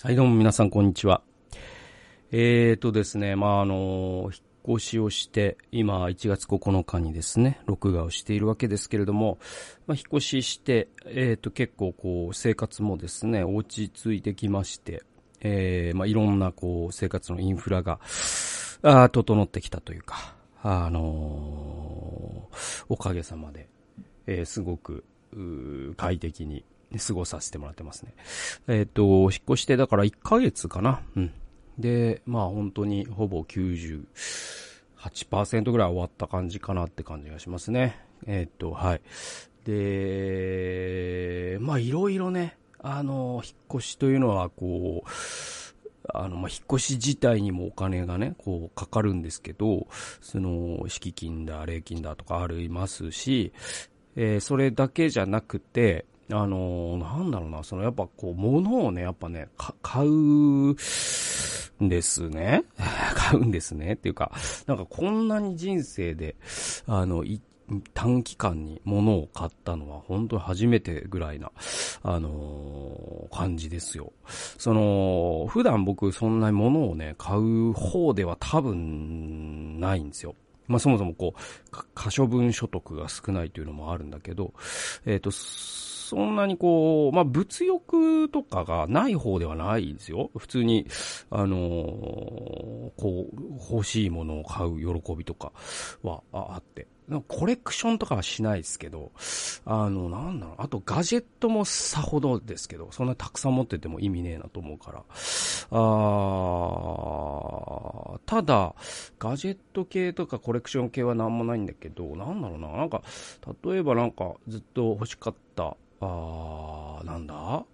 はい、どうも皆さん、こんにちは。えーとですね、まあ、あの、引っ越しをして、今、1月9日にですね、録画をしているわけですけれども、まあ、引っ越しして、えーと、結構、こう、生活もですね、落ち着いてきまして、えー、まあ、いろんな、こう、生活のインフラが、あ整ってきたというか、あのー、おかげさまで、えー、すごく、快適に過ごさせてもらってますね。えっ、ー、と、引っ越してだから1ヶ月かな。うん。で、まあ本当にほぼ98%ぐらい終わった感じかなって感じがしますね。えっ、ー、と、はい。で、まあいろいろね、あの、引っ越しというのはこう、あの、まあ、引っ越し自体にもお金がね、こう、かかるんですけど、その、敷金だ、礼金だとかありますし、えー、それだけじゃなくて、あのー、なんだろうな、そのやっぱこう、物をね、やっぱね、買うんですね。買うんですね。っていうか、なんかこんなに人生で、あの、短期間に物を買ったのは本当に初めてぐらいな、あのー、感じですよ。その、普段僕そんなに物をね、買う方では多分ないんですよ。まあそもそもこう、可処分所得が少ないというのもあるんだけど、えっ、ー、と、そんなにこう、まあ、物欲とかがない方ではないですよ。普通に、あのー、こう、欲しいものを買う喜びとかはあって。コレクションとかはしないですけど、あの、なんだろう、あとガジェットもさほどですけど、そんなたくさん持ってても意味ねえなと思うから。あただ、ガジェット系とかコレクション系はなんもないんだけど、なんだろうな、なんか、例えばなんかずっと欲しかった、あなんだ？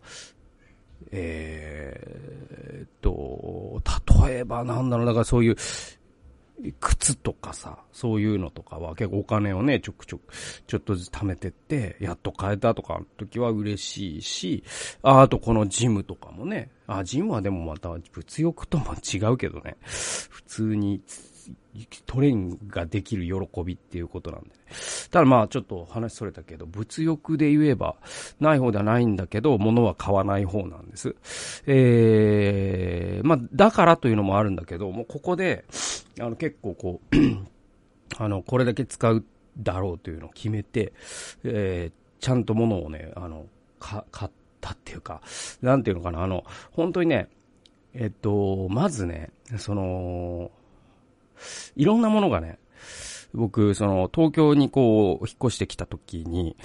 えー、っと、例えばなんだろう、だからそういう、靴とかさ、そういうのとかは結構お金をね、ちょくちょく、ちょっとずつ貯めてって、やっと買えたとかの時は嬉しいし、ああとこのジムとかもね、あ、ジムはでもまた物欲とも違うけどね、普通にトレーニングができる喜びっていうことなんで、ね。ただまあちょっと話それたけど、物欲で言えば、ない方ではないんだけど、物は買わない方なんです。えー、まあだからというのもあるんだけど、もうここで、あの結構こう あの、これだけ使うだろうというのを決めて、えー、ちゃんと物をね、あの、か、買ったっていうか、なんていうのかな、あの、本当にね、えっと、まずね、その、いろんなものがね、僕、その、東京にこう、引っ越してきた時に、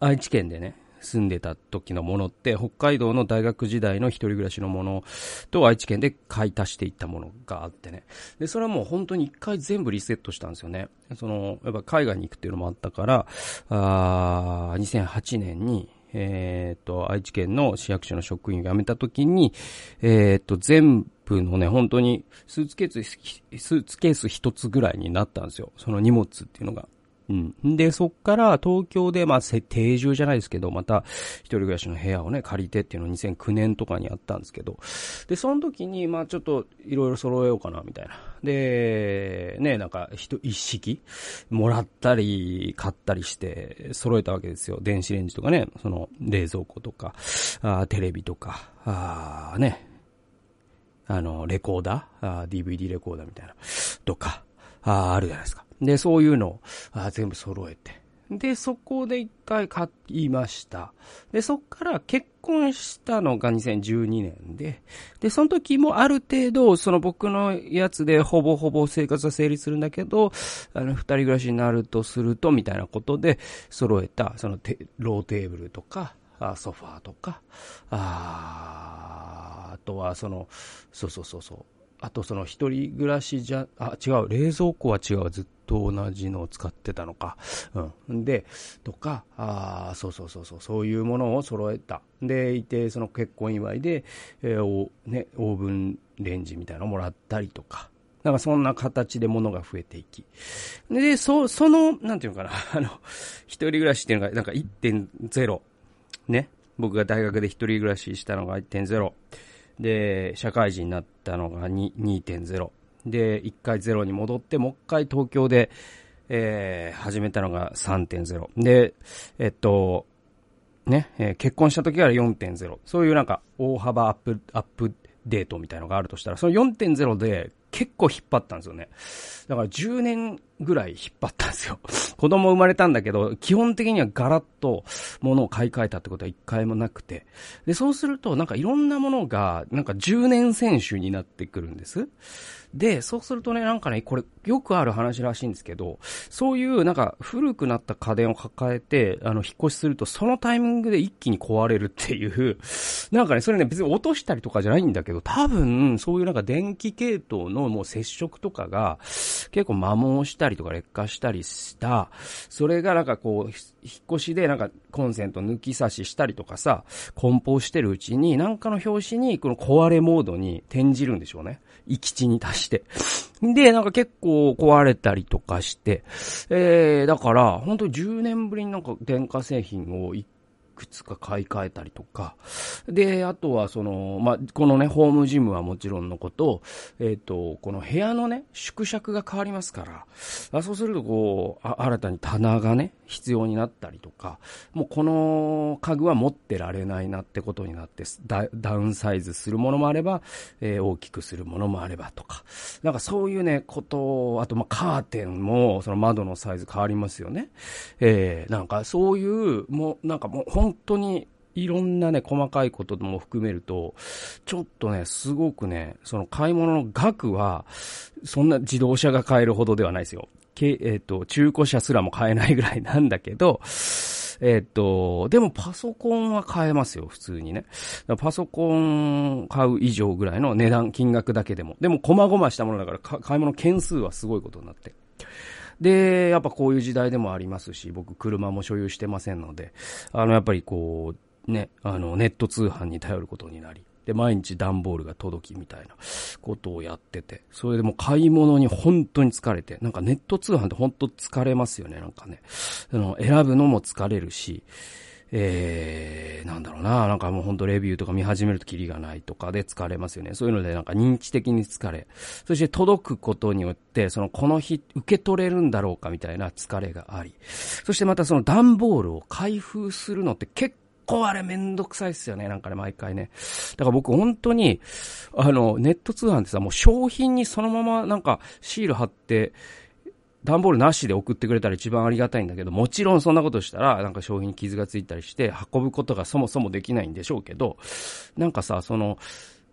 愛知県でね、住んでた時のものって、北海道の大学時代の一人暮らしのものと愛知県で買い足していったものがあってね。で、それはもう本当に一回全部リセットしたんですよね。その、やっぱ海外に行くっていうのもあったから、あー2008年に、えっ、ー、と、愛知県の市役所の職員を辞めた時に、えっ、ー、と、全部のね、本当にスーツケース、スーツケース一つぐらいになったんですよ。その荷物っていうのが。うん。で、そっから東京で、まあ、定住じゃないですけど、また一人暮らしの部屋をね、借りてっていうのを2009年とかにやったんですけど、で、その時に、まあ、ちょっといろいろ揃えようかな、みたいな。で、ね、なんか、一、一式、もらったり、買ったりして、揃えたわけですよ。電子レンジとかね、その、冷蔵庫とか、あテレビとか、あね、あの、レコーダー？あー ?DVD レコーダーみたいな、とか、ああるじゃないですか。で、そういうのをあ全部揃えて。で、そこで一回買いました。で、そっから結婚したのが2012年で、で、その時もある程度、その僕のやつでほぼほぼ生活は成立するんだけど、あの、二人暮らしになるとすると、みたいなことで揃えた、そのローテーブルとか、あソファーとか、ああとはその、そうそうそうそう、あとその一人暮らしじゃ、あ、違う、冷蔵庫は違う、ずっと同じのを使ってたのか。うん。で、とか、あそうそうそうそう、そういうものを揃えた。で、いて、その結婚祝いで、えー、お、ね、オーブンレンジみたいなのもらったりとか。なんかそんな形で物が増えていき。で、そ、その、なんていうのかな、あの、一人暮らしっていうのが、なんか1.0。ね。僕が大学で一人暮らししたのが1.0。で、社会人になったのが2.0。で、1回0に戻って、もう一回東京で、えー、始めたのが3.0。で、えっと、ね、えー、結婚した時は4.0。そういうなんか大幅アップ、アップデートみたいのがあるとしたら、その4.0で結構引っ張ったんですよね。だから10年ぐらい引っ張ったんですよ。子供生まれたんだけど、基本的にはガラッと物を買い替えたってことは一回もなくて。で、そうするとなんかいろんなものがなんか10年選手になってくるんです。で、そうするとね、なんかね、これよくある話らしいんですけど、そういうなんか古くなった家電を抱えて、あの、引っ越しするとそのタイミングで一気に壊れるっていう、なんかね、それね、別に落としたりとかじゃないんだけど、多分、そういうなんか電気系統のもう接触とかが、結構摩耗したりとか劣化したりした、それがなんかこう、引っ越しでなんかコンセント抜き差ししたりとかさ、梱包してるうちに、なんかの表紙にこの壊れモードに転じるんでしょうね。行き地に達して。で、なんか結構壊れたりとかして、えー、だから、本当10年ぶりになんか電化製品を一くつか買い替えたりとか、で、あとはその、まあ、このね、ホームジムはもちろんのこと、えっ、ー、と、この部屋のね、縮尺が変わりますから、あそうするとこう、新たに棚がね、必要になったりとか、もうこの家具は持ってられないなってことになってダ、ダウンサイズするものもあれば、えー、大きくするものもあればとか、なんかそういうね、ことあとまあカーテンも、その窓のサイズ変わりますよね。えー、なんかそういう、もうなんかもう本当にいろんなね、細かいことも含めると、ちょっとね、すごくね、その買い物の額は、そんな自動車が買えるほどではないですよ。けえっ、ー、と、中古車すらも買えないぐらい なんだけど、えっ、ー、と、でもパソコンは買えますよ、普通にね。パソコン買う以上ぐらいの値段、金額だけでも。でも、細々したものだから、買い物件数はすごいことになって。で、やっぱこういう時代でもありますし、僕車も所有してませんので、あの、やっぱりこう、ね、あの、ネット通販に頼ることになり、で、毎日段ボールが届きみたいなことをやってて、それでも買い物に本当に疲れて、なんかネット通販って本当疲れますよね、なんかね。あの、選ぶのも疲れるし、えー、なんだろうな、なんかもうほんとレビューとか見始めるとキリがないとかで疲れますよね。そういうのでなんか認知的に疲れ。そして届くことによって、そのこの日受け取れるんだろうかみたいな疲れがあり。そしてまたその段ボールを開封するのって結構あれめんどくさいっすよね、なんかね、毎回ね。だから僕本当に、あの、ネット通販ってさ、もう商品にそのままなんかシール貼って、段ボールなしで送ってくれたら一番ありがたいんだけど、もちろんそんなことしたら、なんか商品に傷がついたりして、運ぶことがそもそもできないんでしょうけど、なんかさ、その、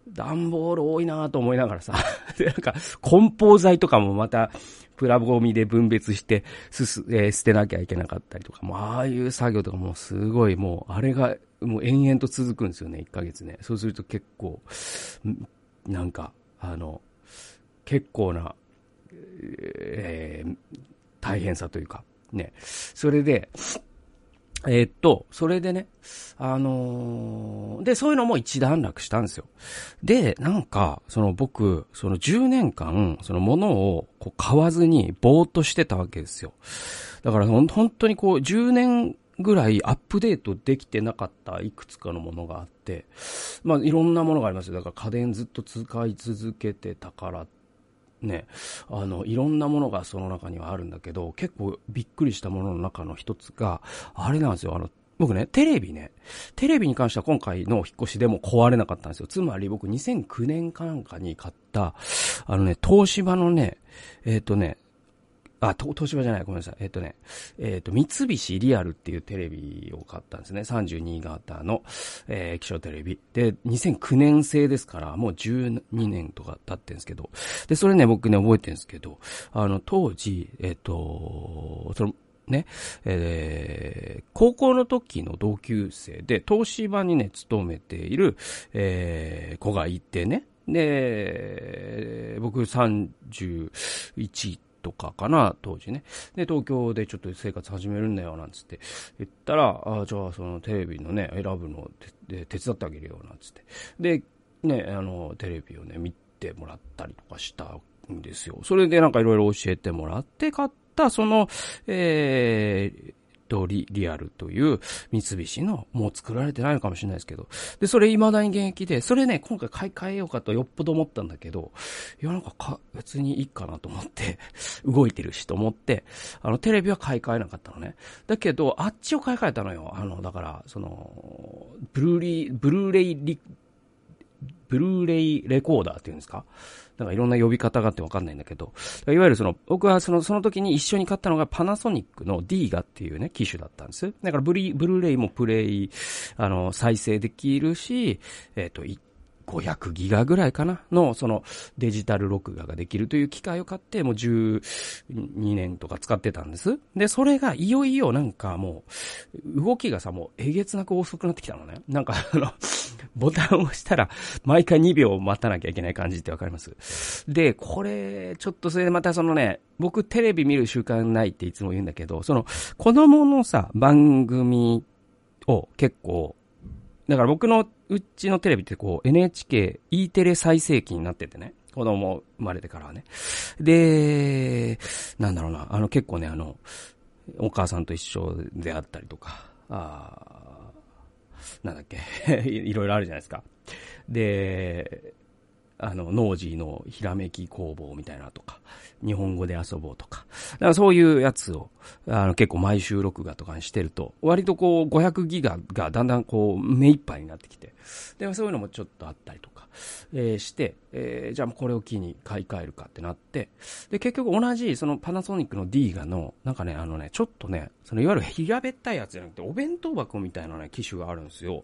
段ボール多いなと思いながらさ、で、なんか、梱包材とかもまた、プラゴミで分別して、すす、えー、捨てなきゃいけなかったりとか、もう、ああいう作業とかもすごい、もう、あれが、もう延々と続くんですよね、1ヶ月ね。そうすると結構、なんか、あの、結構な、えー、大変さというか、ね。それで、えー、っと、それでね、あのー、で、そういうのも一段落したんですよ。で、なんか、その僕、その10年間、その物をこう買わずにぼーっとしてたわけですよ。だから本当にこう10年ぐらいアップデートできてなかったいくつかのものがあって、まあいろんなものがありますよ。だから家電ずっと使い続けてたからってね、あの、いろんなものがその中にはあるんだけど、結構びっくりしたものの中の一つが、あれなんですよ、あの、僕ね、テレビね、テレビに関しては今回の引っ越しでも壊れなかったんですよ。つまり僕2009年かなんかに買った、あのね、東芝のね、えっ、ー、とね、あ、東芝じゃない、ごめんなさい。えっ、とね、えっ、と、三菱リアルっていうテレビを買ったんですね。32型の、えー、気象テレビ。で、2009年製ですから、もう12年とか経ってんですけど。で、それね、僕ね、覚えてるんですけど、あの、当時、えっ、と、その、ね、えー、高校の時の同級生で、東芝にね、勤めている、えー、子がいてね。で、僕31とかかな、当時ね。で、東京でちょっと生活始めるんだよ、なんつって言ったら、あじゃあそのテレビのね、選ぶので手伝ってあげるよ、なんつって。で、ね、あの、テレビをね、見てもらったりとかしたんですよ。それでなんかいろいろ教えてもらって買った、その、えー、と、リ、リアルという三菱の、もう作られてないのかもしれないですけど。で、それ未だに現役で、それね、今回買い替えようかとよっぽど思ったんだけど、いや、なんかか、別にいいかなと思って、動いてるしと思って、あの、テレビは買い替えなかったのね。だけど、あっちを買い替えたのよ。あの、だから、その、ブルーリー、ブルーレイリ、ブルーレイレコーダーっていうんですか？なんかいろんな呼び方があってわかんないんだけど、いわゆるその、僕はその、その時に一緒に買ったのがパナソニックの D ガっていうね、機種だったんです。だからブリ、ブルーレイもプレイ、あの、再生できるし、えっ、ー、と、500ギガぐらいかなの、そのデジタル録画ができるという機械を買って、もう12年とか使ってたんです。で、それがいよいよなんかもう、動きがさ、もうえげつなく遅くなってきたのね。なんかあの、ボタンを押したら、毎回2秒待たなきゃいけない感じってわかりますで、これ、ちょっとそれでまたそのね、僕テレビ見る習慣ないっていつも言うんだけど、その、子供のさ、番組を結構、だから僕のうちのテレビってこう NHK、E テレ再生期になっててね。子供生まれてからはね。で、なんだろうな、あの結構ね、あの、お母さんと一緒であったりとか、あなんだっけ、いろいろあるじゃないですか。で、あの、ノージーのひらめき工房みたいなとか、日本語で遊ぼうとか。だからそういうやつを、あの、結構毎週録画とかにしてると、割とこう、500ギガがだんだんこう、目いっぱいになってきて、で、そういうのもちょっとあったりとか、えー、して、えー、じゃあこれを機に買い替えるかってなって、で、結局同じ、そのパナソニックの D ガの、なんかね、あのね、ちょっとね、そのいわゆる平べったいやつじゃなくて、お弁当箱みたいなね、機種があるんですよ。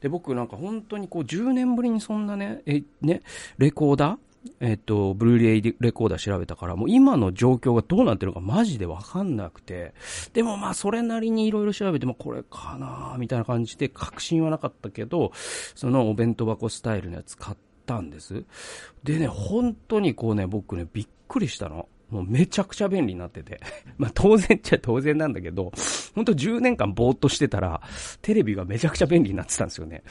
で、僕なんか本当にこう、10年ぶりにそんなね、え、ね、レコーダーえっと、ブルーレイレコーダー調べたから、もう今の状況がどうなってるのかマジでわかんなくて、でもまあそれなりにいろいろ調べてもこれかなみたいな感じで確信はなかったけど、そのお弁当箱スタイルのやつ買ったんです。でね、本当にこうね、僕ね、びっくりしたの。もうめちゃくちゃ便利になってて。まあ当然っちゃ当然なんだけど、ほんと10年間ぼーっとしてたら、テレビがめちゃくちゃ便利になってたんですよね。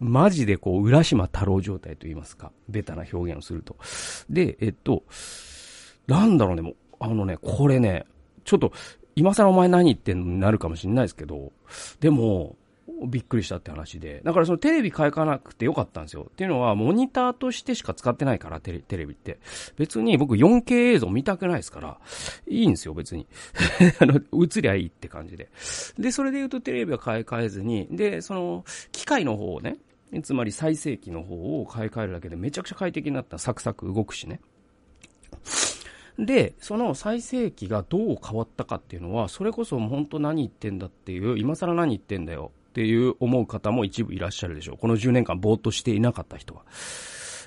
マジでこう、浦島太郎状態と言いますか。ベタな表現をすると。で、えっと、なんだろうね、もう、あのね、これね、ちょっと、今更お前何言ってんのになるかもしれないですけど、でも、びっくりしたって話で。だからそのテレビ買い替えなくてよかったんですよ。っていうのは、モニターとしてしか使ってないから、テレテレビって。別に僕 4K 映像見たくないですから、いいんですよ、別に。あの、映りゃいいって感じで。で、それで言うとテレビは買い替えずに、で、その、機械の方をね、つまり再生機の方を買い替えるだけでめちゃくちゃ快適になった。サクサク動くしね。で、その再生機がどう変わったかっていうのは、それこそ本当何言ってんだっていう、今更何言ってんだよっていう思う方も一部いらっしゃるでしょう。この10年間ぼーっとしていなかった人は。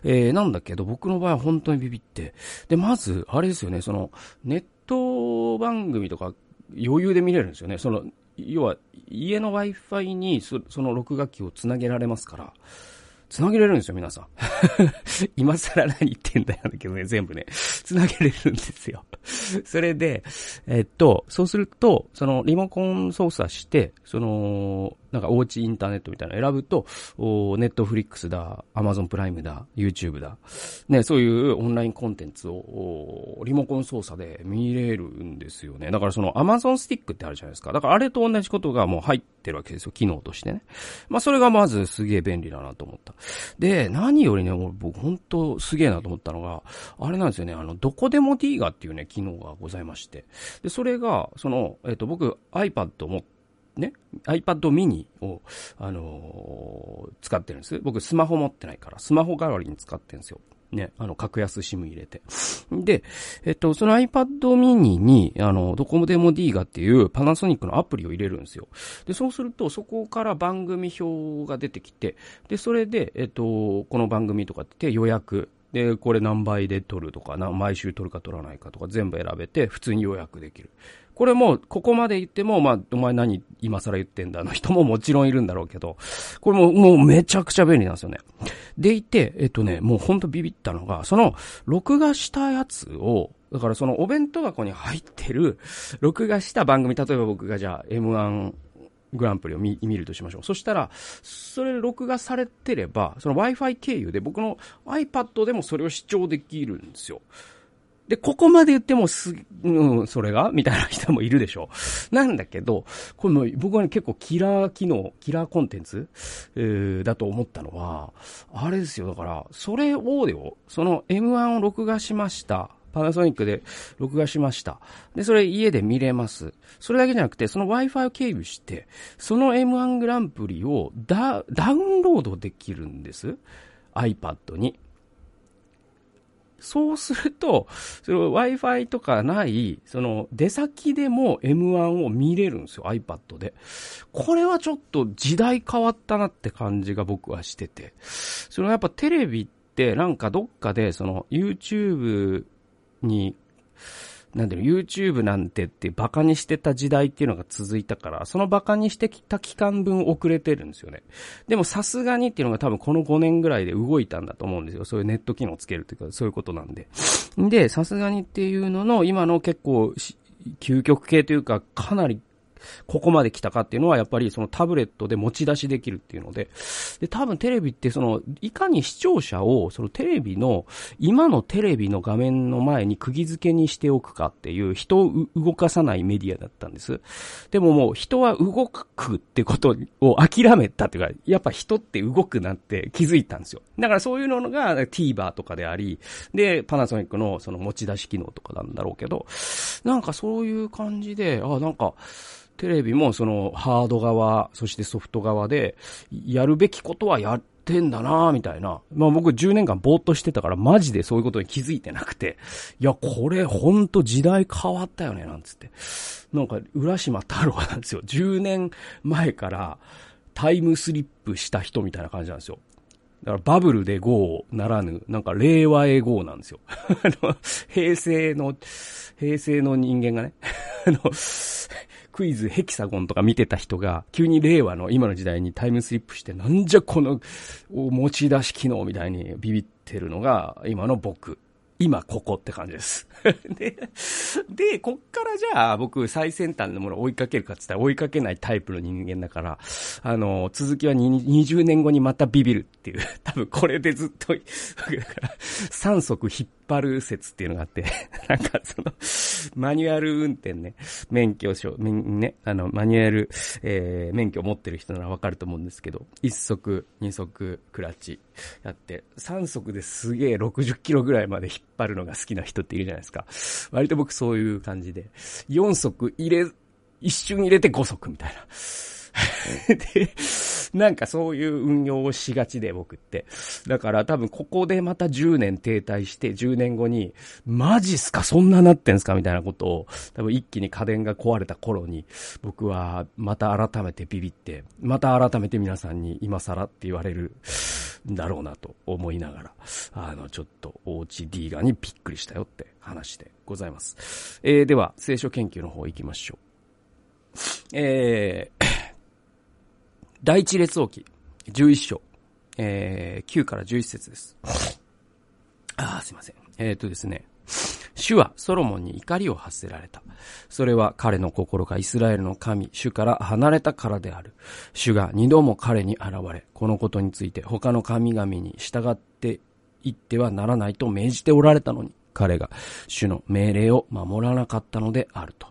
えー、なんだけど、僕の場合は本当にビビって。で、まず、あれですよね、その、ネット番組とか余裕で見れるんですよね。その、要は、家の Wi-Fi にその録画機をつなげられますから、つなげれるんですよ、皆さん。今更何言ってんだよ、だけどね、全部ね、つなげれるんですよ。それで、えっと、そうすると、その、リモコン操作して、その、なんかおうちインターネットみたいなの選ぶと、おネットフリックスだ、アマゾンプライムだ、YouTube だ、ね、そういうオンラインコンテンツをリモコン操作で見れるんですよね。だからそのアマゾンスティックってあるじゃないですか。だからあれと同じことがもう入ってるわけですよ、機能としてね。まあそれがまずすげえ便利だなと思った。で、何よりね、僕本当すげえなと思ったのが、あれなんですよね、あの、どこでも D ガっていうね、機能がございまして。で、それが、その、えっ、と、僕 iPad を持って、ね、iPad mini を、あのー、使ってるんです。僕スマホ持ってないから、スマホ代わりに使ってるんですよ。ね、あの、格安 SIM 入れて。で、えっと、その iPad mini に、あの、ドコモデモ D ガっていうパナソニックのアプリを入れるんですよ。で、そうすると、そこから番組表が出てきて、で、それで、えっと、この番組とかって予約、で、これ何倍で撮るとか、毎週撮るか撮らないかとか全部選べて、普通に予約できる。これも、ここまで言っても、まあ、お前何今更言ってんだの人ももちろんいるんだろうけど、これも、もうめちゃくちゃ便利なんですよね。でいて、えっとね、もうほんとビビったのが、その、録画したやつを、だからそのお弁当箱に入ってる、録画した番組、例えば僕がじゃあ M1 グランプリを見るとしましょう。そしたら、それ録画されてれば、その Wi-Fi 経由で僕の iPad でもそれを視聴できるんですよ。で、ここまで言ってもす、うん、それが？みたいな人もいるでしょう。なんだけど、これも僕はね、結構キラー機能、キラーコンテンツ、えー、だと思ったのは、あれですよ。だから、それをでよ、その M1 を録画しました。パナソニックで録画しました。で、それ家で見れます。それだけじゃなくて、その Wi-Fi を経由して、その M1 グランプリをダダウンロードできるんです。iPad に。そうすると、その Wi-Fi とかない、その出先でも M1 を見れるんですよ、iPad で。これはちょっと時代変わったなって感じが僕はしてて。そのやっぱテレビってなんかどっかでその YouTube になんだろ、YouTube なんてってバカにしてた時代っていうのが続いたから、そのバカにしてきた期間分遅れてるんですよね。でもさすがにっていうのが多分この5年ぐらいで動いたんだと思うんですよ。そういうネット機能つけるというか、そういうことなんで。で、さすがにっていうのの、今の結構、究極系というか、かなりここまで来たかっていうのは、やっぱりそのタブレットで持ち出しできるっていうので、で、多分テレビってその、いかに視聴者を、そのテレビの、今のテレビの画面の前に釘付けにしておくかっていう、人を動かさないメディアだったんです。でももう、人は動くってことを諦めたっていうか、やっぱ人って動くなって気づいたんですよ。だからそういうのが TVer とかであり、で、パナソニックのその持ち出し機能とかなんだろうけど、なんかそういう感じで、あ、なんか、テレビもそのハード側、そしてソフト側で、やるべきことはやってんだなみたいな。まあ僕10年間ぼーっとしてたからマジでそういうことに気づいてなくて、いや、これほんと時代変わったよね、なんつって。なんか、浦島太郎なんですよ。10年前からタイムスリップした人みたいな感じなんですよ。だからバブルで GO ならぬ、なんか令和へ GO なんですよ。あの、平成の、平成の人間がね、あの、クイズヘキサゴンとか見てた人が、急に令和の今の時代にタイムスリップして、なんじゃこの持ち出し機能みたいにビビってるのが、今の僕。今ここって感じです。で、で、こっからじゃあ僕最先端のものを追いかけるかって言ったら追いかけないタイプの人間だから、あの、続きは20年後にまたビビるっていう、多分これでずっと、だから3足引っ張る説っていうのがあって、なんかその、マニュアル運転ね、免許証、ね、あの、マニュアル、えー、免許持ってる人ならわかると思うんですけど、1足、2足、クラッチやって、3足ですげえ60キロぐらいまで引っ張るのが好きな人っているじゃないですか。割と僕そういう感じで、4足入れ、一瞬入れて5足みたいな。で、なんかそういう運用をしがちで僕って。だから多分ここでまた10年停滞して10年後に、マジっすかそんななってんすかみたいなことを、多分一気に家電が壊れた頃に、僕はまた改めてビビって、また改めて皆さんに今更って言われるんだろうなと思いながら、あの、ちょっとおうち D ガにびっくりしたよって話でございます。えー、では、聖書研究の方行きましょう。えー、第一列王記、11章、えー、9から11節です。ああ、すいません。えっ、ー、とですね。主はソロモンに怒りを発せられた。それは彼の心がイスラエルの神、主から離れたからである。主が二度も彼に現れ、このことについて他の神々に従っていってはならないと命じておられたのに、彼が主の命令を守らなかったのであると。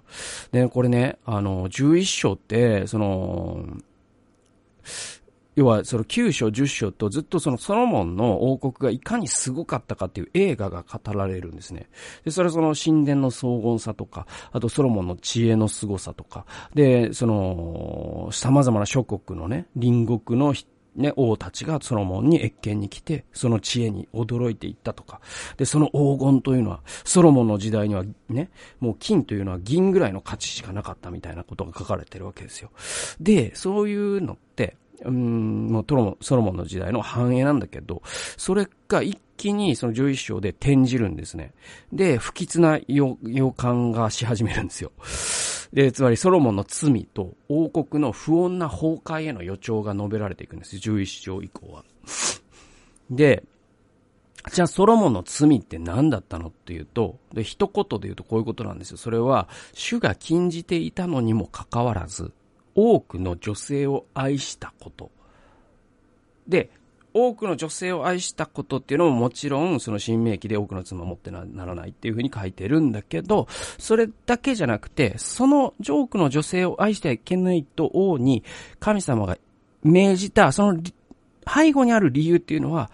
で、これね、あの、11章って、その、要はその9章10章とずっとそのソロモンの王国がいかにすごかったかっていう映画が語られるんですね。で、それはその神殿の荘厳さとか、あとソロモンの知恵の凄さとか、で、その、様々な諸国のね、隣国のね、王たちがソロモンに越見に来て、その知恵に驚いていったとか。で、その黄金というのは、ソロモンの時代にはね、もう金というのは銀ぐらいの価値しかなかったみたいなことが書かれてるわけですよ。で、そういうのって、うん、もうトロモソロモンの時代の繁栄なんだけど、それが一気にその11章で転じるんですね。で、不吉な予感がし始めるんですよ。で、つまりソロモンの罪と王国の不穏な崩壊への予兆が述べられていくんですよ。11章以降は。で、じゃあソロモンの罪って何だったのっていうと、で、一言で言うとこういうことなんですよ。それは、主が禁じていたのにもかかわらず、多くの女性を愛したこと。で、多くの女性を愛したことっていうのももちろん、その新明記で多くの妻を持ってならないっていうふうに書いてるんだけど、それだけじゃなくて、その多くの女性を愛してはいけないと王に神様が命じた、その背後にある理由っていうのは、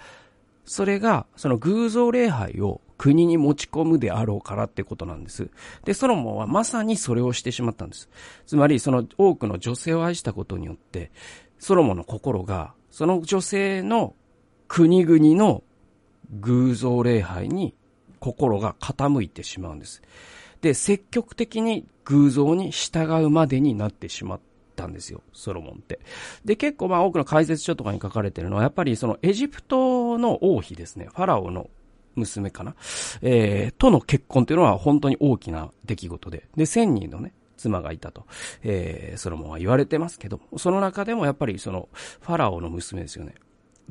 それが、その偶像礼拝を国に持ち込むであろうからってことなんです。で、ソロモンはまさにそれをしてしまったんです。つまり、その多くの女性を愛したことによって、ソロモンの心が、その女性の国々の偶像礼拝に心が傾いてしまうんです。で、積極的に偶像に従うまでになってしまったんですよ、ソロモンって。で、結構まあ多くの解説書とかに書かれてるのは、やっぱりそのエジプトの王妃ですね、ファラオの娘かな？えー、との結婚というのは本当に大きな出来事で。で、千人のね、妻がいたと、えー、ソロモンは言われてますけど、その中でもやっぱりその、ファラオの娘ですよね。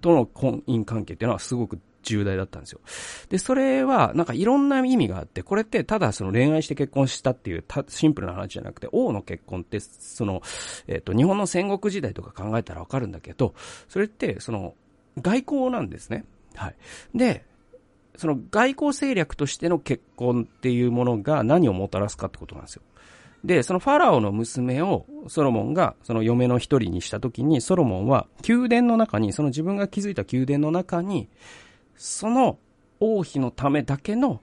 との婚姻関係っていうのはすごく重大だったんですよ。で、それは、なんかいろんな意味があって、これってただその恋愛して結婚したっていうシンプルな話じゃなくて、王の結婚って、その、えっ、ー、と、日本の戦国時代とか考えたらわかるんだけど、それって、その、外交なんですね。はい。で、その外交政略としての結婚っていうものが何をもたらすかってことなんですよ。で、そのファラオの娘をソロモンがその嫁の一人にしたときに、ソロモンは宮殿の中に、その自分が築いた宮殿の中に、その王妃のためだけの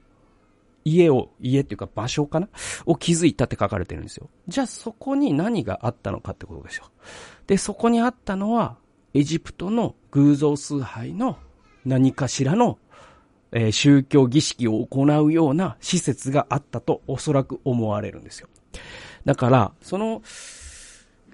家を、家っていうか場所かな？を築いたって書かれてるんですよ。じゃあそこに何があったのかってことですよ。で、そこにあったのは、エジプトの偶像崇拝の何かしらのえー、宗教儀式を行うような施設があったとおそらく思われるんですよ。だから、その、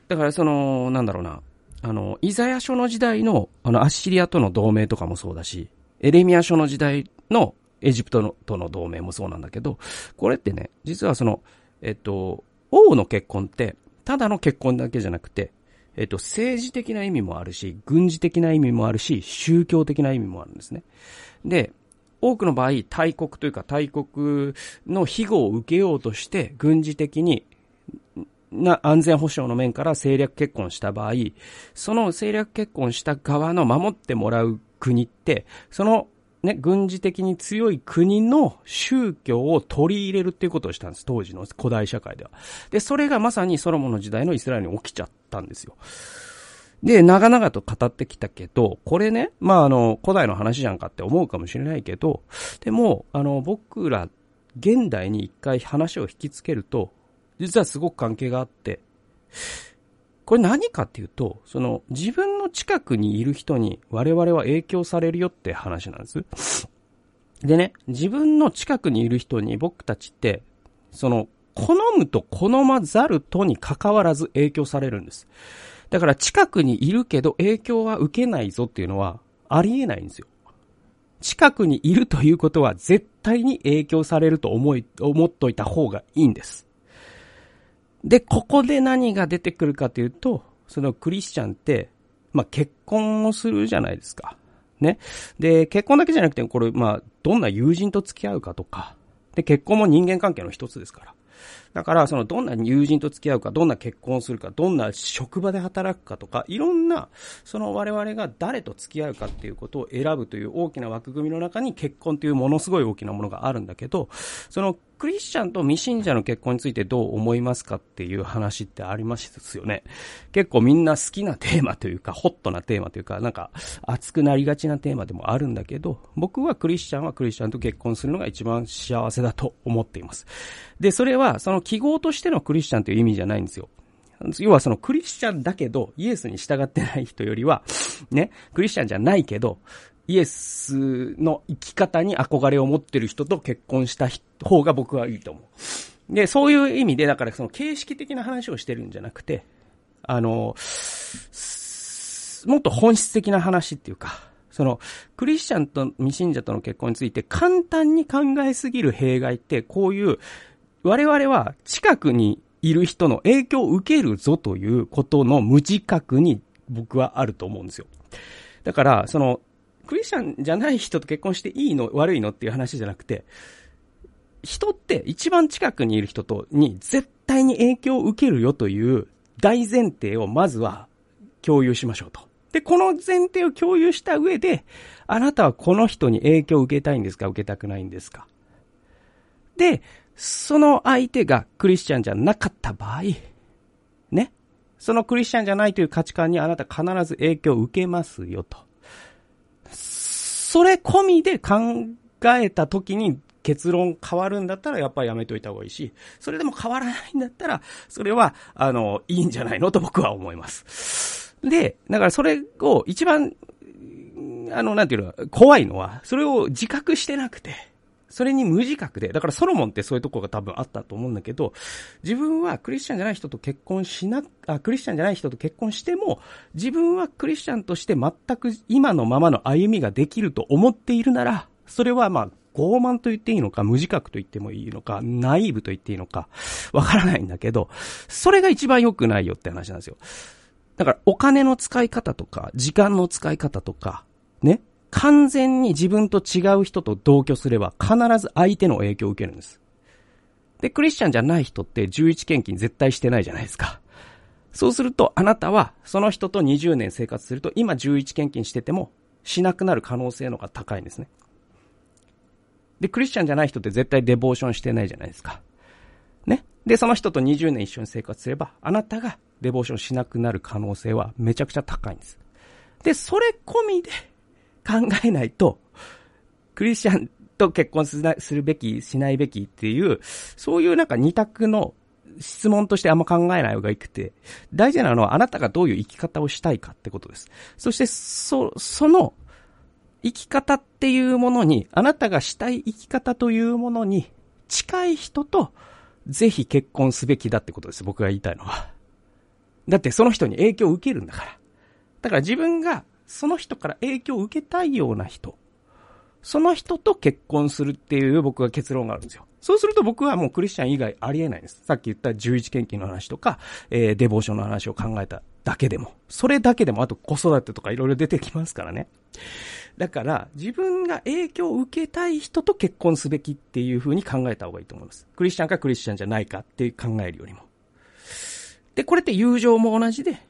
だからその、なんだろうな、あの、イザヤ書の時代の、あの、アッシリアとの同盟とかもそうだし、エレミア書の時代のエジプトのとの同盟もそうなんだけど、これってね、実はその、えっと、王の結婚って、ただの結婚だけじゃなくて、えっと、政治的な意味もあるし、軍事的な意味もあるし、宗教的な意味もあるんですね。で、多くの場合、大国というか大国の庇護を受けようとして、軍事的にな安全保障の面から政略結婚した場合、その政略結婚した側の守ってもらう国って、そのね、軍事的に強い国の宗教を取り入れるっていうことをしたんです。当時の古代社会では。で、それがまさにソロモンの時代のイスラエルに起きちゃったんですよ。で、長々と語ってきたけど、これね、まあ、あの、古代の話じゃんかって思うかもしれないけど、でも、あの、僕ら、現代に一回話を引きつけると、実はすごく関係があって、これ何かっていうと、その、自分の近くにいる人に我々は影響されるよって話なんです。でね、自分の近くにいる人に僕たちって、その、好むと好まざるとに関わらず影響されるんです。だから近くにいるけど影響は受けないぞっていうのはありえないんですよ。近くにいるということは絶対に影響されると思い、思っといた方がいいんです。で、ここで何が出てくるかというと、そのクリスチャンって、まあ、結婚をするじゃないですか。ね。で、結婚だけじゃなくて、これ、まあ、どんな友人と付き合うかとか、で、結婚も人間関係の一つですから。だから、その、どんな友人と付き合うか、どんな結婚するか、どんな職場で働くかとか、いろんな、その我々が誰と付き合うかっていうことを選ぶという大きな枠組みの中に結婚というものすごい大きなものがあるんだけど、そのクリスチャンと未信者の結婚についてどう思いますかっていう話ってありますよね。結構みんな好きなテーマというか、ホットなテーマというか、なんか熱くなりがちなテーマでもあるんだけど、僕はクリスチャンはクリスチャンと結婚するのが一番幸せだと思っています。で、それはそのの記号としてのクリスチャンという意味じゃないんですよ。要はそのクリスチャンだけど、イエスに従ってない人よりは、ね、クリスチャンじゃないけど、イエスの生き方に憧れを持ってる人と結婚した方が僕はいいと思う。で、そういう意味で、だからその形式的な話をしてるんじゃなくて、あの、もっと本質的な話っていうか、その、クリスチャンと未信者との結婚について簡単に考えすぎる弊害って、こういう、我々は近くにいる人の影響を受けるぞということの無自覚に僕はあると思うんですよ。だから、その、クリスチャンじゃない人と結婚していいの悪いのっていう話じゃなくて、人って一番近くにいる人とに絶対に影響を受けるよという大前提をまずは共有しましょうと。で、この前提を共有した上で、あなたはこの人に影響を受けたいんですか受けたくないんですかで、その相手がクリスチャンじゃなかった場合、ね。そのクリスチャンじゃないという価値観にあなた必ず影響を受けますよと。それ込みで考えた時に結論変わるんだったらやっぱりやめといた方がいいし、それでも変わらないんだったら、それは、あの、いいんじゃないのと僕は思います。で、だからそれを一番、あの、なんていうの、怖いのは、それを自覚してなくて、それに無自覚で、だからソロモンってそういうとこが多分あったと思うんだけど、自分はクリスチャンじゃない人と結婚しな、あ、クリスチャンじゃない人と結婚しても、自分はクリスチャンとして全く今のままの歩みができると思っているなら、それはまあ、傲慢と言っていいのか、無自覚と言ってもいいのか、ナイーブと言っていいのか、わからないんだけど、それが一番良くないよって話なんですよ。だから、お金の使い方とか、時間の使い方とか、ね、完全に自分と違う人と同居すれば必ず相手の影響を受けるんです。で、クリスチャンじゃない人って11献金絶対してないじゃないですか。そうすると、あなたはその人と20年生活すると、今11献金してても、しなくなる可能性のが高いんですね。で、クリスチャンじゃない人って絶対デボーションしてないじゃないですか。ね。で、その人と20年一緒に生活すれば、あなたがデボーションしなくなる可能性はめちゃくちゃ高いんです。で、それ込みで、考えないと、クリスチャンと結婚するべき、しないべきっていう、そういうなんか二択の質問としてあんま考えない方がいくて、大事なのはあなたがどういう生き方をしたいかってことです。そして、そ、その生き方っていうものに、あなたがしたい生き方というものに近い人とぜひ結婚すべきだってことです。僕が言いたいのは。だってその人に影響を受けるんだから。だから自分がその人から影響を受けたいような人、その人と結婚するっていう僕は結論があるんですよ。そうすると僕はもうクリスチャン以外ありえないんです。さっき言った11献金の話とか、えー、デボーションの話を考えただけでも。それだけでも、あと子育てとかいろいろ出てきますからね。だから、自分が影響を受けたい人と結婚すべきっていう風に考えた方がいいと思います。クリスチャンかクリスチャンじゃないかって考えるよりも。で、これって友情も同じで、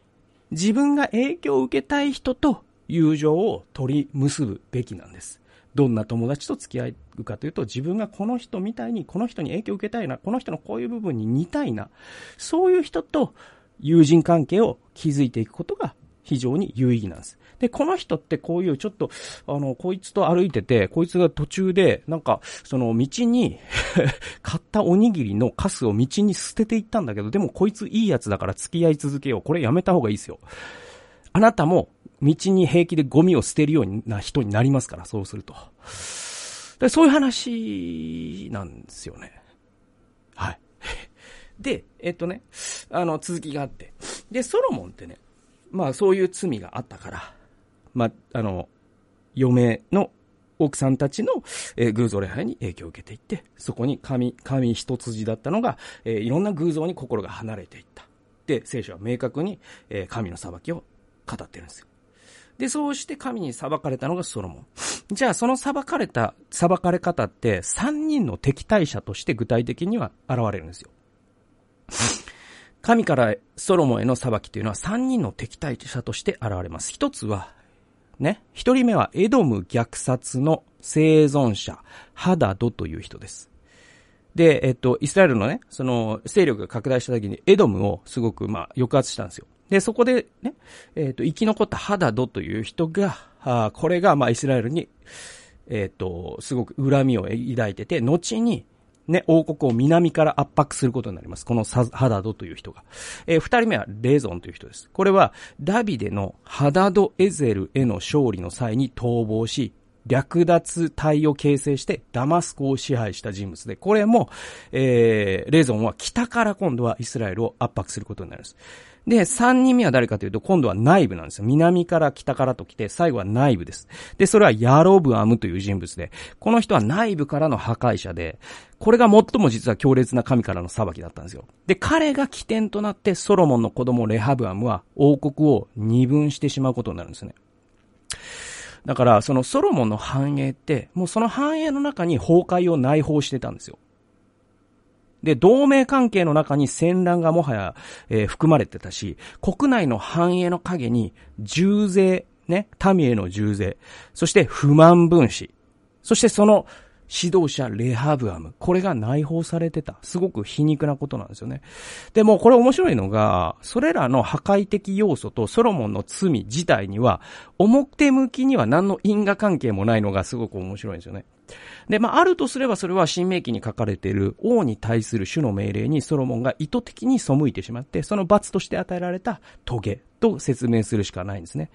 自分が影響を受けたい人と友情を取り結ぶべきなんです。どんな友達と付き合うかというと、自分がこの人みたいに、この人に影響を受けたいな、この人のこういう部分に似たいな、そういう人と友人関係を築いていくことが非常に有意義なんです。で、この人ってこういうちょっと、あの、こいつと歩いてて、こいつが途中で、なんか、その道に 買ったおにぎりのカスを道に捨てていったんだけど、でもこいついいやつだから付き合い続けよう。これやめた方がいいですよ。あなたも道に平気でゴミを捨てるような人になりますから、そうすると。でそういう話なんですよね。はい。で、えっとね、あの、続きがあって。で、ソロモンってね、まあそういう罪があったから、まあ、あの、嫁の奥さんたちの、えー、偶像礼拝に影響を受けていって、そこに神、神一筋だったのが、えー、いろんな偶像に心が離れていった。で、聖書は明確に、えー、神の裁きを語ってるんですよ。で、そうして神に裁かれたのがソロモン。じゃあ、その裁かれた、裁かれ方って、三人の敵対者として具体的には現れるんですよ。神からソロモンへの裁きというのは三人の敵対者として現れます。一つは、ね、一人目はエドム虐殺の生存者、ハダドという人です。で、えっと、イスラエルのね、その、勢力が拡大した時にエドムをすごく、まあ、抑圧したんですよ。で、そこでね、えっ、ー、と、生き残ったハダドという人が、あこれが、まあ、イスラエルに、えっ、ー、と、すごく恨みを抱いてて、後に、ね、王国を南から圧迫することになります。このハダドという人が。えー、二人目はレーゾンという人です。これは、ダビデのハダドエゼルへの勝利の際に逃亡し、略奪隊を形成してダマスコを支配した人物で、これも、えー、レゾンは北から今度はイスラエルを圧迫することになります。で、三人目は誰かというと、今度は内部なんですよ。南から北からと来て、最後は内部です。で、それはヤロブアムという人物で、この人は内部からの破壊者で、これが最も実は強烈な神からの裁きだったんですよ。で、彼が起点となって、ソロモンの子供レハブアムは王国を二分してしまうことになるんですね。だから、そのソロモンの繁栄って、もうその繁栄の中に崩壊を内包してたんですよ。で、同盟関係の中に戦乱がもはや、えー、含まれてたし、国内の繁栄の陰に重税、ね、民への重税、そして不満分子、そしてその指導者レハブアム。これが内包されてた。すごく皮肉なことなんですよね。でもこれ面白いのが、それらの破壊的要素とソロモンの罪自体には、表向きには何の因果関係もないのがすごく面白いんですよね。で、まあ、あるとすればそれは新明記に書かれている王に対する主の命令にソロモンが意図的に背いてしまって、その罰として与えられたトゲと説明するしかないんですね。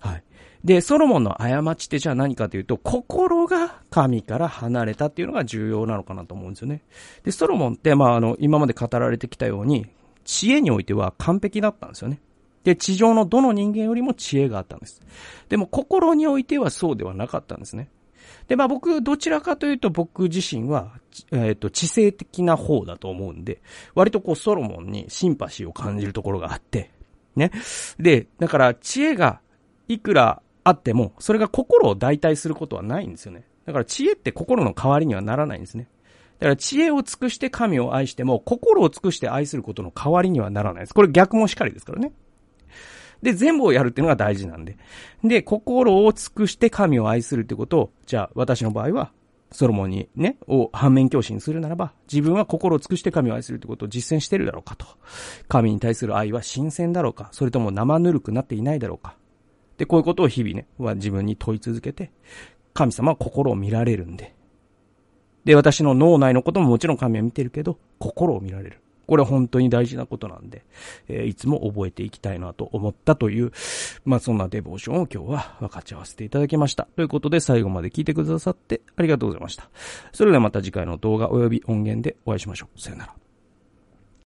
はい。で、ソロモンの過ちってじゃあ何かというと、心が神から離れたっていうのが重要なのかなと思うんですよね。で、ソロモンって、まあ、あの、今まで語られてきたように、知恵においては完璧だったんですよね。で、地上のどの人間よりも知恵があったんです。でも、心においてはそうではなかったんですね。で、まあ僕、どちらかというと僕自身は、えっ、ー、と、知性的な方だと思うんで、割とこうソロモンにシンパシーを感じるところがあって、ね。で、だから知恵がいくらあっても、それが心を代替することはないんですよね。だから知恵って心の代わりにはならないんですね。だから知恵を尽くして神を愛しても、心を尽くして愛することの代わりにはならないです。これ逆もしかりですからね。で、全部をやるっていうのが大事なんで。で、心を尽くして神を愛するってことを、じゃあ私の場合は、ソロモンにね、を反面教師にするならば、自分は心を尽くして神を愛するってことを実践してるだろうかと。神に対する愛は新鮮だろうか、それとも生ぬるくなっていないだろうか。で、こういうことを日々ね、は自分に問い続けて、神様は心を見られるんで。で、私の脳内のことももちろん神は見てるけど、心を見られる。これは本当に大事なことなんで、えー、いつも覚えていきたいなと思ったという、まあそんなデボーションを今日は分かち合わせていただきました。ということで最後まで聞いてくださってありがとうございました。それではまた次回の動画及び音源でお会いしましょう。さよなら。